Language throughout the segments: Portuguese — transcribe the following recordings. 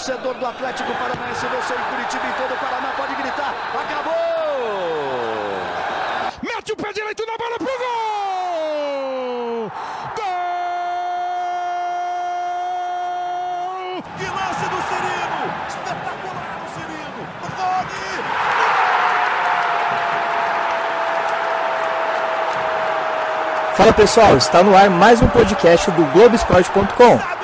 torcedor do Atlético Paranaense venceu em Curitiba em todo o Paraná. Pode gritar. Acabou! Mete o pé direito na bola pro gol! Gol! Que lance do Cirino! Espetacular o Cirino! Rony! Fala pessoal, está no ar mais um podcast do Globoesporte.com.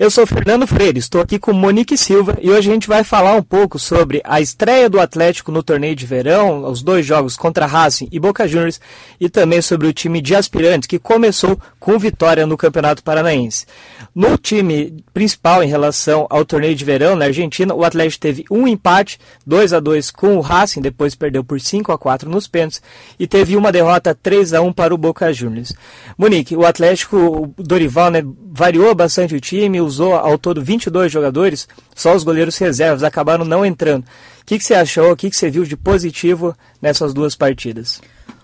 Eu sou Fernando Freire, estou aqui com Monique Silva e hoje a gente vai falar um pouco sobre a estreia do Atlético no torneio de verão, os dois jogos contra Racing e Boca Juniors e também sobre o time de aspirantes que começou com vitória no Campeonato Paranaense. No time principal em relação ao torneio de verão na Argentina, o Atlético teve um empate, 2 a 2 com o Racing, depois perdeu por 5 a 4 nos pênaltis e teve uma derrota 3 a 1 para o Boca Juniors. Monique, o Atlético, o Dorival, né, variou bastante o time, usou ao todo 22 jogadores, só os goleiros reservas acabaram não entrando. O que, que você achou, o que, que você viu de positivo nessas duas partidas?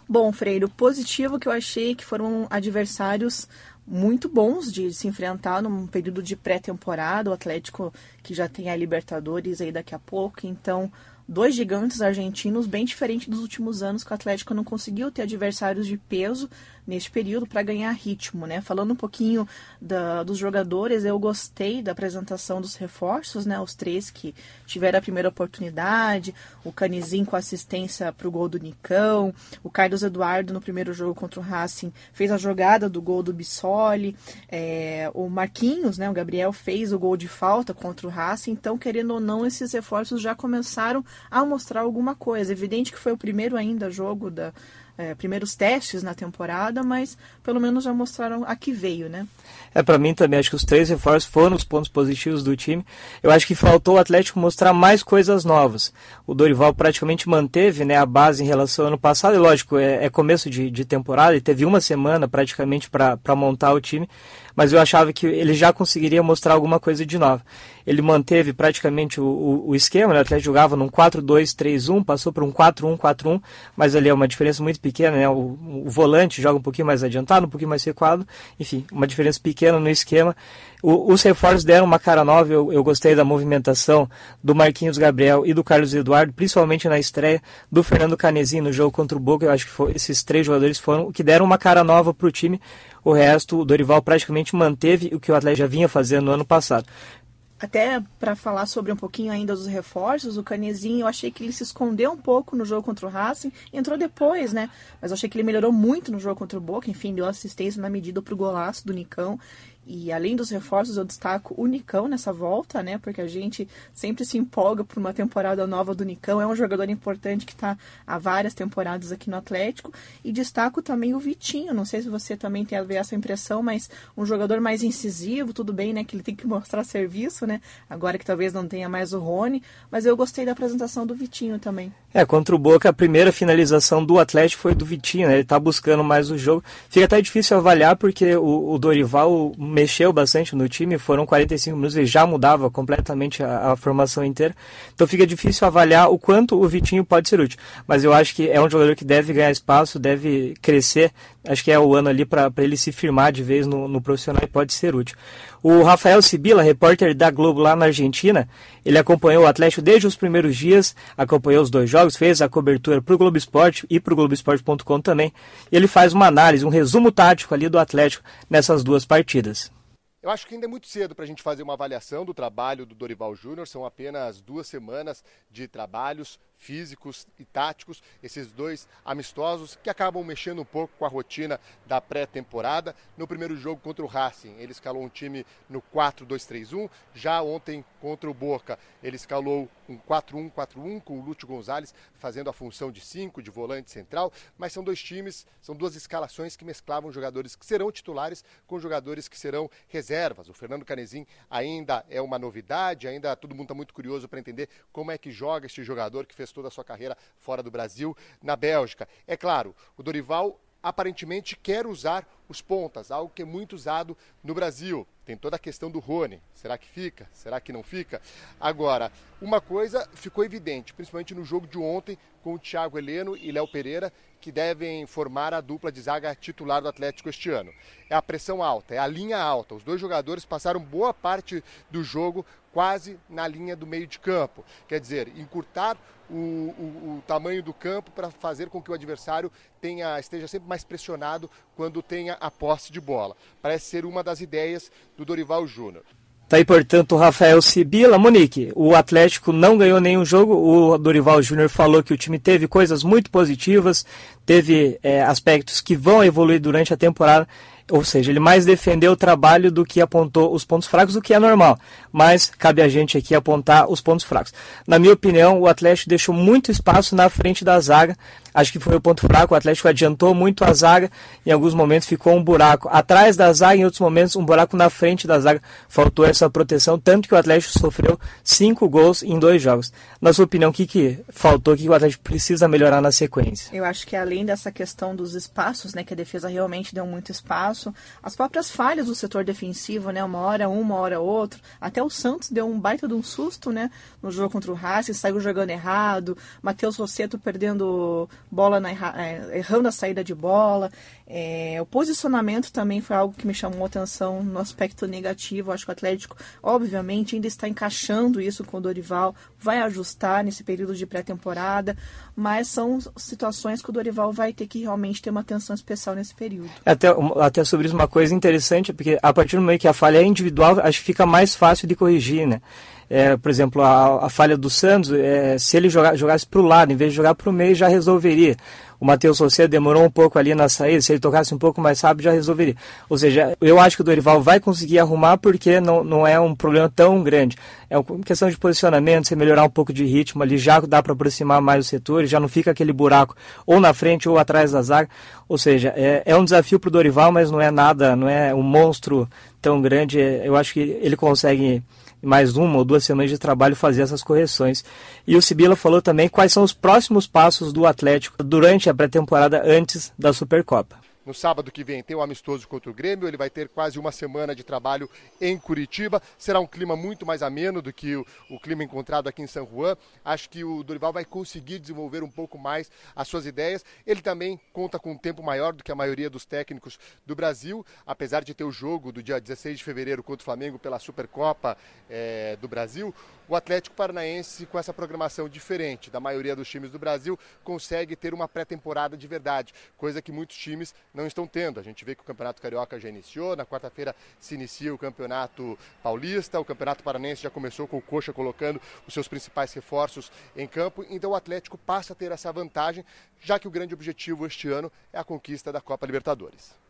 Bom, Freire, o positivo que eu achei que foram adversários muito bons de se enfrentar num período de pré-temporada. O Atlético que já tem a Libertadores aí daqui a pouco, então dois gigantes argentinos bem diferentes dos últimos anos que o Atlético não conseguiu ter adversários de peso neste período para ganhar ritmo, né? Falando um pouquinho da, dos jogadores, eu gostei da apresentação dos reforços, né? Os três que tiveram a primeira oportunidade, o Canizinho com assistência para o gol do Nicão, o Carlos Eduardo no primeiro jogo contra o Racing fez a jogada do gol do Bissoli, é, o Marquinhos, né? O Gabriel fez o gol de falta contra o Racing, então querendo ou não esses reforços já começaram a mostrar alguma coisa. Evidente que foi o primeiro ainda jogo da é, primeiros testes na temporada, mas pelo menos já mostraram a que veio, né? É, para mim também, acho que os três reforços foram os pontos positivos do time. Eu acho que faltou o Atlético mostrar mais coisas novas. O Dorival praticamente manteve né, a base em relação ao ano passado, e lógico, é, é começo de, de temporada, e teve uma semana praticamente para montar o time, mas eu achava que ele já conseguiria mostrar alguma coisa de nova. Ele manteve praticamente o, o, o esquema, né? o Atlético jogava num 4-2-3-1, passou para um 4-1-4-1, mas ali é uma diferença muito pequena, né? O, o, volante joga um pouquinho mais adiantado, um pouquinho mais recuado, enfim, uma diferença pequena no esquema. O, os reforços deram uma cara nova, eu, eu gostei da movimentação do Marquinhos Gabriel e do Carlos Eduardo, principalmente na estreia do Fernando Canezinho no jogo contra o Boca, eu acho que foi, esses três jogadores foram que deram uma cara nova para o time, o resto, o Dorival praticamente manteve o que o Atlético já vinha fazendo no ano passado. Até para falar sobre um pouquinho ainda dos reforços, o Canezinho, eu achei que ele se escondeu um pouco no jogo contra o Racing, entrou depois, né? Mas eu achei que ele melhorou muito no jogo contra o Boca, enfim, deu assistência na medida pro golaço do Nicão. E além dos reforços, eu destaco o Nicão nessa volta, né? Porque a gente sempre se empolga por uma temporada nova do Nicão. É um jogador importante que está há várias temporadas aqui no Atlético. E destaco também o Vitinho. Não sei se você também tem essa impressão, mas um jogador mais incisivo, tudo bem, né? Que ele tem que mostrar serviço, né? Agora que talvez não tenha mais o Rony. Mas eu gostei da apresentação do Vitinho também. É, contra o Boca, a primeira finalização do Atlético foi do Vitinho, né? Ele tá buscando mais o jogo. Fica até difícil avaliar porque o, o Dorival mexeu bastante no time, foram 45 minutos e já mudava completamente a, a, formação inteira. Então fica difícil avaliar o quanto o Vitinho pode ser útil. Mas eu acho que é um jogador que deve ganhar espaço, deve crescer. Acho que é o ano ali para ele se firmar de vez no, no profissional e pode ser útil. O Rafael Sibila, repórter da Globo lá na Argentina, ele acompanhou o Atlético desde os primeiros dias, acompanhou os dois jogos, fez a cobertura para o Globo Esporte e para o Globoesporte.com também. Ele faz uma análise, um resumo tático ali do Atlético nessas duas partidas. Eu acho que ainda é muito cedo para a gente fazer uma avaliação do trabalho do Dorival Júnior. São apenas duas semanas de trabalhos físicos e táticos, esses dois amistosos que acabam mexendo um pouco com a rotina da pré-temporada. No primeiro jogo contra o Racing, ele escalou um time no 4-2-3-1. Já ontem contra o Boca, ele escalou um 4-1-4-1 com o Lúcio Gonzalez fazendo a função de 5, de volante central. Mas são dois times, são duas escalações que mesclavam jogadores que serão titulares com jogadores que serão reservas. O Fernando Canezin ainda é uma novidade, ainda todo mundo está muito curioso para entender como é que joga este jogador que fez toda a sua carreira fora do Brasil, na Bélgica. É claro, o Dorival aparentemente quer usar os pontas, algo que é muito usado no Brasil. Tem toda a questão do Rony. Será que fica? Será que não fica? Agora, uma coisa ficou evidente, principalmente no jogo de ontem com o Thiago Heleno e Léo Pereira, que devem formar a dupla de zaga titular do Atlético este ano. É a pressão alta, é a linha alta. Os dois jogadores passaram boa parte do jogo quase na linha do meio de campo. Quer dizer, encurtar o, o, o tamanho do campo para fazer com que o adversário tenha, esteja sempre mais pressionado quando tenha a posse de bola. Parece ser uma das ideias do Dorival Júnior. Tá aí, portanto, o Rafael Sibila. Monique, o Atlético não ganhou nenhum jogo. O Dorival Júnior falou que o time teve coisas muito positivas, teve é, aspectos que vão evoluir durante a temporada. Ou seja, ele mais defendeu o trabalho do que apontou os pontos fracos, o que é normal. Mas cabe a gente aqui apontar os pontos fracos. Na minha opinião, o Atlético deixou muito espaço na frente da zaga. Acho que foi o ponto fraco. O Atlético adiantou muito a zaga. Em alguns momentos ficou um buraco atrás da zaga, em outros momentos um buraco na frente da zaga. Faltou essa proteção, tanto que o Atlético sofreu cinco gols em dois jogos. Na sua opinião, o que, que faltou? O que o Atlético precisa melhorar na sequência? Eu acho que além dessa questão dos espaços, né, que a defesa realmente deu muito espaço as próprias falhas do setor defensivo, né? Uma hora um, uma hora outro. Até o Santos deu um baita de um susto, né? No jogo contra o Racing, saiu jogando errado. Matheus Rosseto perdendo bola, na, é, errando a saída de bola. É, o posicionamento também foi algo que me chamou atenção no aspecto negativo. Acho que o Atlético, obviamente, ainda está encaixando isso com o Dorival, vai ajustar nesse período de pré-temporada, mas são situações que o Dorival vai ter que realmente ter uma atenção especial nesse período. Até, até sobre isso, uma coisa interessante, porque a partir do momento que a falha é individual, acho que fica mais fácil de corrigir, né? É, por exemplo, a, a, falha do Santos, é, se ele jogar, jogasse para o lado, em vez de jogar para o meio, já resolveria. O Matheus Rosseto demorou um pouco ali na saída, se ele tocasse um pouco mais rápido, já resolveria. Ou seja, eu acho que o Dorival vai conseguir arrumar porque não, não é um problema tão grande. É uma questão de posicionamento, você melhorar um pouco de ritmo ali, já dá para aproximar mais os setores, já não fica aquele buraco ou na frente ou atrás da zaga. Ou seja, é, é um desafio para o Dorival, mas não é nada, não é um monstro tão grande. Eu acho que ele consegue mais uma ou duas semanas de trabalho fazer essas correções. E o Sibila falou também quais são os próximos passos do Atlético durante a pré-temporada antes da Supercopa. No sábado que vem tem o um amistoso contra o Grêmio, ele vai ter quase uma semana de trabalho em Curitiba. Será um clima muito mais ameno do que o, o, clima encontrado aqui em São Juan. Acho que o Dorival vai conseguir desenvolver um pouco mais as suas ideias. Ele também conta com um tempo maior do que a maioria dos técnicos do Brasil, apesar de ter o jogo do dia 16 de fevereiro contra o Flamengo pela Supercopa é, do Brasil o Atlético Paranaense, com essa programação diferente da maioria dos times do Brasil, consegue ter uma pré-temporada de verdade, coisa que muitos times não estão tendo. A gente vê que o Campeonato Carioca já iniciou, na quarta-feira se inicia o Campeonato Paulista, o Campeonato Paranaense já começou com o Coxa colocando os seus principais reforços em campo, então o Atlético passa a ter essa vantagem, já que o grande objetivo este ano é a conquista da Copa Libertadores.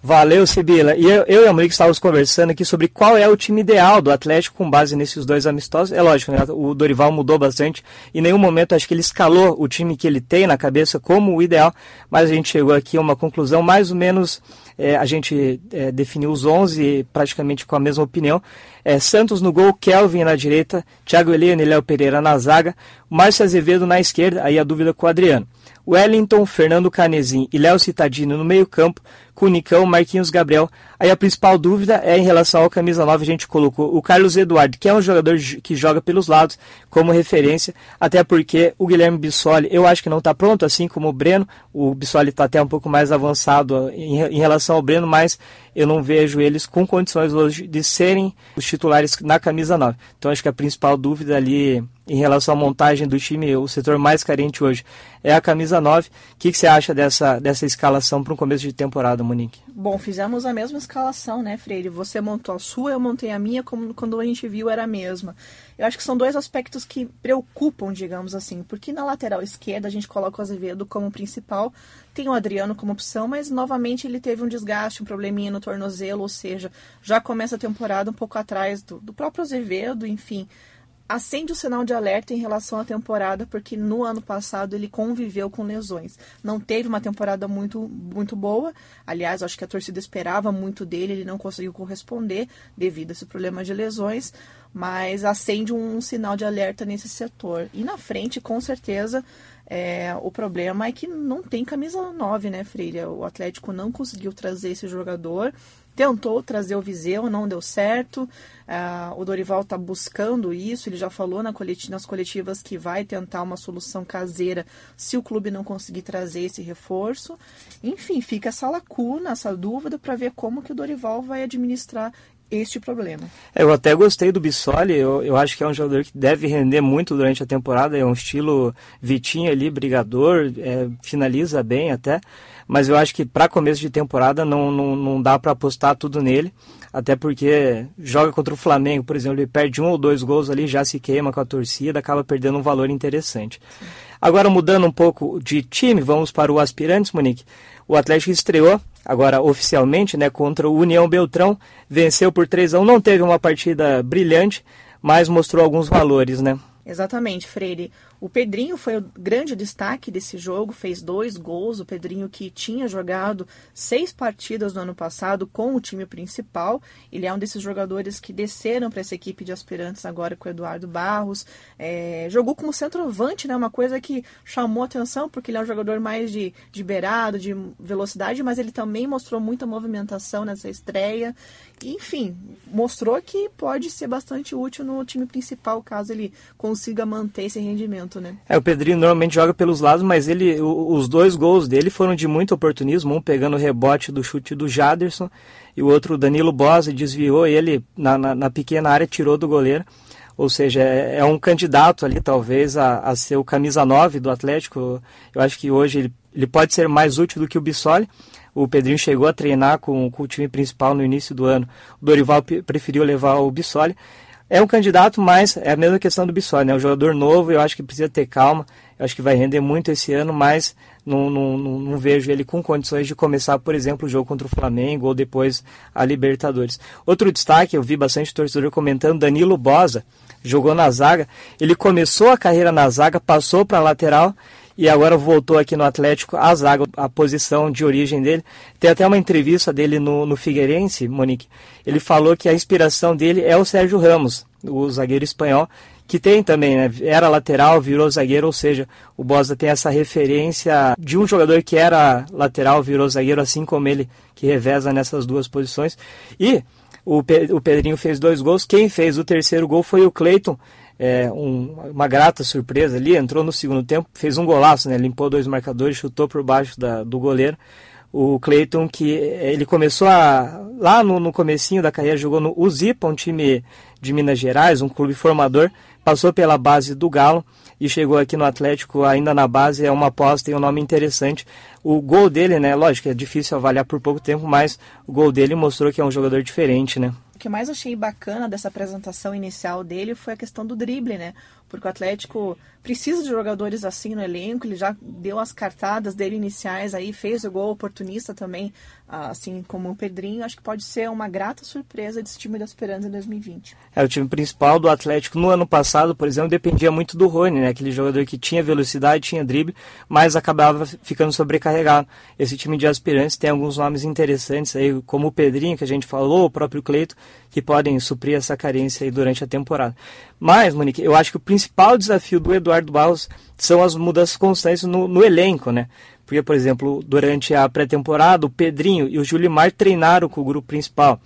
Valeu, Sibila. E eu, eu e a Monique estávamos conversando aqui sobre qual é o time ideal do Atlético com base nesses dois amistosos. É lógico, né? o Dorival mudou bastante. Em nenhum momento acho que ele escalou o time que ele tem na cabeça como o ideal, mas a gente chegou aqui a uma conclusão mais ou menos. É, a gente é, definiu os 11 praticamente com a mesma opinião. É, Santos no gol, Kelvin na direita, Thiago Helena e Léo Pereira na zaga, Márcio Azevedo na esquerda, aí a dúvida com o Adriano. Wellington, Fernando Canezin e Léo Citadino no meio-campo, com Nicão, Marquinhos Gabriel. Aí a principal dúvida é em relação ao camisa 9, a gente colocou o Carlos Eduardo, que é um jogador que joga pelos lados, como referência, até porque o Guilherme Bissoli, eu acho que não está pronto, assim como o Breno. O Bissoli está até um pouco mais avançado em, em relação ao Breno, mas eu não vejo eles com condições hoje de serem os titulares na camisa 9. Então acho que a principal dúvida ali em relação à montagem do time, o setor mais carente hoje é a camisa 9. O que, que você acha dessa, dessa escalação para um começo de temporada, Monique? Bom, fizemos a mesma escalação, né, Freire? Você montou a sua, eu montei a minha, como quando a gente viu era a mesma. Eu acho que são dois aspectos que preocupam, digamos assim, porque na lateral esquerda a gente coloca o Azevedo como principal, tem o Adriano como opção, mas novamente ele teve um desgaste, um probleminha no tornozelo, ou seja, já começa a temporada um pouco atrás do, do próprio Azevedo, enfim acende o sinal de alerta em relação à temporada, porque no ano passado ele conviveu com lesões. Não teve uma temporada muito, muito boa. Aliás, acho que a torcida esperava muito dele, ele não conseguiu corresponder devido a esse problema de lesões, mas acende um, um sinal de alerta nesse setor. E na frente, com certeza, É, o problema é que não tem camisa 9, né, Freire? O Atlético não conseguiu trazer esse jogador tentou trazer o Viseu, não deu certo. Uh, o Dorival está buscando isso, ele já falou na coleti nas coletivas que vai tentar uma solução caseira se o clube não conseguir trazer esse reforço. Enfim, fica essa lacuna, essa dúvida para ver como que o Dorival vai administrar este problema. Eu até gostei do Bissoli, eu, eu acho que é um jogador que deve render muito durante a temporada, é um estilo Vitinho ali, brigador, é, finaliza bem até mas eu acho que para começo de temporada não, não, não dá para apostar tudo nele, até porque joga contra o Flamengo, por exemplo, ele perde um ou dois gols ali, já se queima com a torcida, acaba perdendo um valor interessante. Agora, mudando um pouco de time, vamos para o Aspirantes, Monique. O Atlético estreou, agora oficialmente, né, contra o União Beltrão, venceu por 3 a 1 não teve uma partida brilhante, mas mostrou alguns valores, né? Exatamente, Freire. O Pedrinho foi o grande destaque desse jogo, fez dois gols. O Pedrinho que tinha jogado seis partidas no ano passado com o time principal. Ele é um desses jogadores que desceram para essa equipe de aspirantes agora com o Eduardo Barros. É, jogou como centroavante, né? Uma coisa que chamou atenção, porque ele é um jogador mais de, de beirado, de velocidade, mas ele também mostrou muita movimentação nessa estreia. Enfim, mostrou que pode ser bastante útil no time principal, caso ele consiga manter esse rendimento né? É, o Pedrinho normalmente joga pelos lados, mas ele, os dois gols dele foram de muito oportunismo, um pegando o rebote do chute do Jaderson e o outro o Danilo Bosa desviou ele na, na, na, pequena área, tirou do goleiro. Ou seja, é, é um candidato ali talvez a, a, ser o camisa 9 do Atlético. Eu acho que hoje ele, ele pode ser mais útil do que o Bissoli. O Pedrinho chegou a treinar com, com o time principal no início do ano. O Dorival preferiu levar o Bissoli. É um candidato, mas é a mesma questão do Bissoli, né? O jogador novo, eu acho que precisa ter calma. Eu acho que vai render muito esse ano, mas não, não, não, não, vejo ele com condições de começar, por exemplo, o jogo contra o Flamengo ou depois a Libertadores. Outro destaque, eu vi bastante torcedor comentando, Danilo Bosa, jogou na zaga. Ele começou a carreira na zaga, passou para a lateral e agora voltou aqui no Atlético a zaga, a posição de origem dele. Tem até uma entrevista dele no, no Figueirense, Monique. Ele falou que a inspiração dele é o Sérgio Ramos, o zagueiro espanhol, que tem também, né? Era lateral, virou zagueiro, ou seja, o Bosa tem essa referência de um jogador que era lateral, virou zagueiro, assim como ele, que reveza nessas duas posições. E o, Pedrinho fez dois gols. Quem fez o terceiro gol foi o Cleiton, é, um, uma grata surpresa ali, entrou no segundo tempo, fez um golaço, né? Limpou dois marcadores, chutou por baixo da, do goleiro. O Cleiton, que é, ele começou a. Lá no, no comecinho da carreira, jogou no Uzipa, um time de Minas Gerais, um clube formador, passou pela base do Galo e chegou aqui no Atlético ainda na base, é uma aposta e um nome interessante. O gol dele, né? Lógico, é difícil avaliar por pouco tempo, mas o gol dele mostrou que é um jogador diferente, né? O que mais achei bacana dessa apresentação inicial dele foi a questão do drible, né? Porque o Atlético precisa de jogadores assim no elenco, ele já deu as cartadas dele iniciais aí, fez o gol oportunista também, assim como o Pedrinho. Acho que pode ser uma grata surpresa desse time da Esperança em 2020. É, o time principal do Atlético no ano passado, por exemplo, dependia muito do Rony, né? Aquele jogador que tinha velocidade, tinha drible, mas acabava ficando sobrecarregado. Esse time de aspirantes tem alguns nomes interessantes aí, como o Pedrinho, que a gente falou, o próprio Cleito, que podem suprir essa carência aí durante a temporada. Mas, Monique, eu acho que o principal desafio do Eduardo Barros são as mudanças constantes no, no elenco, né? Porque, por exemplo, durante a pré-temporada, o Pedrinho e o Julimar treinaram com o grupo principal.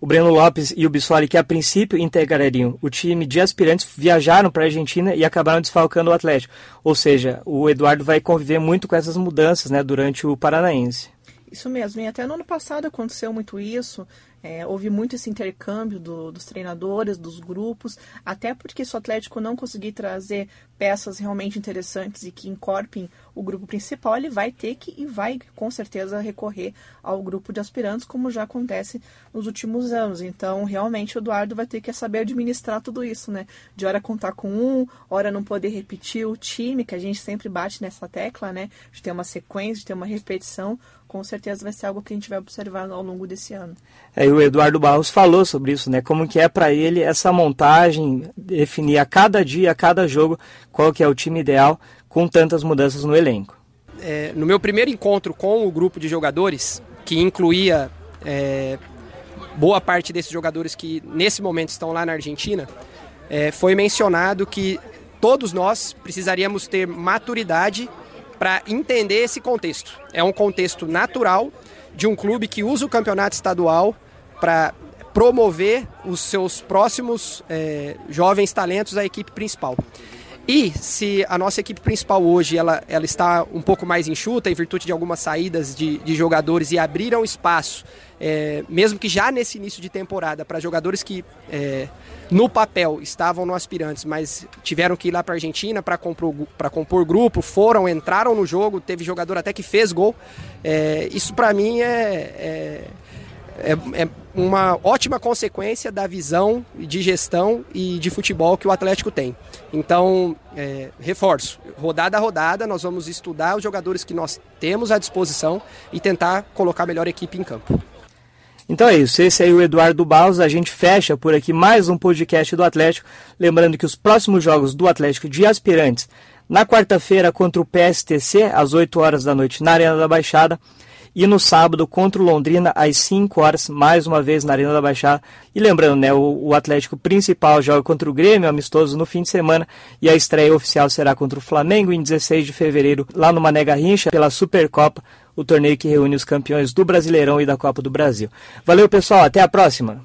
O Breno Lopes e o Bissoli, que a princípio integrariam o time de aspirantes, viajaram para a Argentina e acabaram desfalcando o Atlético. Ou seja, o Eduardo vai conviver muito com essas mudanças né, durante o Paranaense. Isso mesmo, e até no ano passado aconteceu muito isso. É, houve muito esse intercâmbio do, dos treinadores, dos grupos, até porque se o Atlético não conseguir trazer peças realmente interessantes e que incorporem o grupo principal, ele vai ter que e vai com certeza recorrer ao grupo de aspirantes, como já acontece nos últimos anos. Então, realmente, o Eduardo vai ter que saber administrar tudo isso, né? De hora contar com um, hora não poder repetir o time, que a gente sempre bate nessa tecla, né? De ter uma sequência, de ter uma repetição com certeza vai ser algo que a gente vai observar ao longo desse ano. É, o Eduardo Barros falou sobre isso, né? Como que é para ele essa montagem, definir a cada dia, a cada jogo, qual que é o time ideal com tantas mudanças no elenco. É, no meu primeiro encontro com o grupo de jogadores, que incluía é, boa parte desses jogadores que nesse momento estão lá na Argentina, é, foi mencionado que todos nós precisaríamos ter maturidade para entender esse contexto. É um contexto natural de um clube que usa o campeonato estadual para promover os seus próximos é, jovens talentos à equipe principal. E se a nossa equipe principal hoje ela, ela está um pouco mais enxuta em virtude de algumas saídas de, de jogadores e abriram espaço, é, mesmo que já nesse início de temporada, para jogadores que é, no papel estavam no aspirantes, mas tiveram que ir lá para a Argentina para compor, compor grupo, foram, entraram no jogo, teve jogador até que fez gol. É, isso para mim é, é é, é uma ótima consequência da visão de gestão e de futebol que o Atlético tem. Então, é, reforço, rodada a rodada, nós vamos estudar os jogadores que nós temos à disposição e tentar colocar a melhor equipe em campo. Então é isso, esse aí é o Eduardo Baus, a gente fecha por aqui mais um podcast do Atlético, lembrando que os próximos jogos do Atlético de aspirantes, na quarta-feira contra o PSTC, às 8 horas da noite, na Arena da Baixada, e no sábado contra o Londrina às 5 horas, mais uma vez na Arena da Baixada. E lembrando, né, o, o, Atlético principal joga contra o Grêmio, amistoso no fim de semana, e a estreia oficial será contra o Flamengo em 16 de fevereiro, lá no Mané Garrincha, pela Supercopa, o torneio que reúne os campeões do Brasileirão e da Copa do Brasil. Valeu, pessoal, até a próxima!